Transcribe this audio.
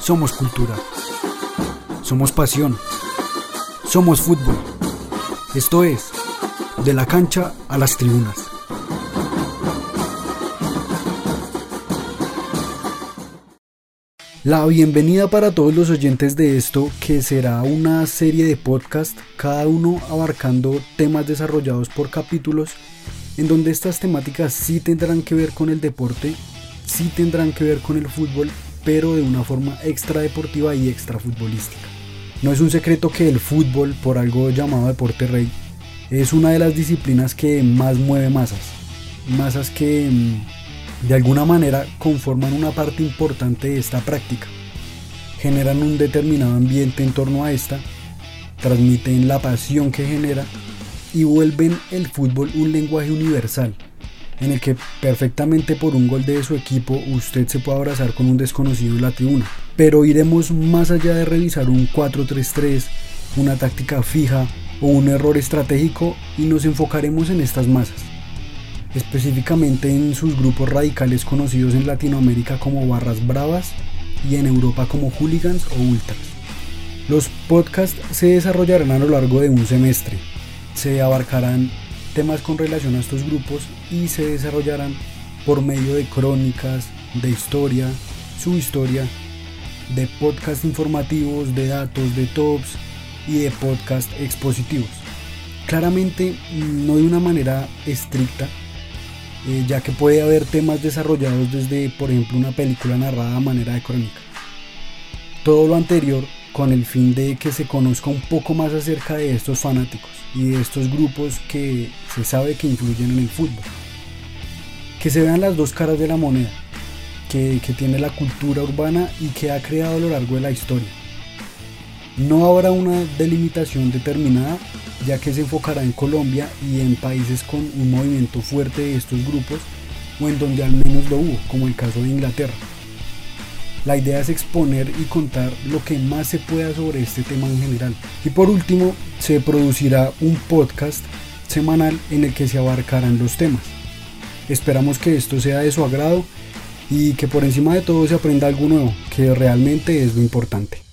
Somos cultura. Somos pasión. Somos fútbol. Esto es, de la cancha a las tribunas. La bienvenida para todos los oyentes de esto, que será una serie de podcast, cada uno abarcando temas desarrollados por capítulos, en donde estas temáticas sí tendrán que ver con el deporte, sí tendrán que ver con el fútbol, pero de una forma extra deportiva y extra futbolística. No es un secreto que el fútbol, por algo llamado deporte rey, es una de las disciplinas que más mueve masas. Masas que mm, de alguna manera conforman una parte importante de esta práctica. Generan un determinado ambiente en torno a esta, transmiten la pasión que genera y vuelven el fútbol un lenguaje universal, en el que perfectamente por un gol de su equipo usted se puede abrazar con un desconocido en la tribuna. Pero iremos más allá de revisar un 4-3-3, una táctica fija o un error estratégico y nos enfocaremos en estas masas específicamente en sus grupos radicales conocidos en Latinoamérica como barras bravas y en Europa como hooligans o ultras. Los podcasts se desarrollarán a lo largo de un semestre, se abarcarán temas con relación a estos grupos y se desarrollarán por medio de crónicas, de historia, su historia, de podcast informativos, de datos, de tops y de podcast expositivos. Claramente no de una manera estricta, eh, ya que puede haber temas desarrollados desde, por ejemplo, una película narrada a manera de crónica. Todo lo anterior con el fin de que se conozca un poco más acerca de estos fanáticos y de estos grupos que se sabe que influyen en el fútbol. Que se vean las dos caras de la moneda, que, tiene la cultura urbana y que ha creado a lo largo de la historia. No habrá una delimitación determinada ya que se enfocará en Colombia y en países con un movimiento fuerte de estos grupos o en donde al menos lo hubo, como el caso de Inglaterra. La idea es exponer y contar lo que más se pueda sobre este tema en general. Y por último, se producirá un podcast semanal en el que se abarcarán los temas. Esperamos que esto sea de su agrado y que por encima de todo se aprenda algo nuevo, que realmente es lo importante.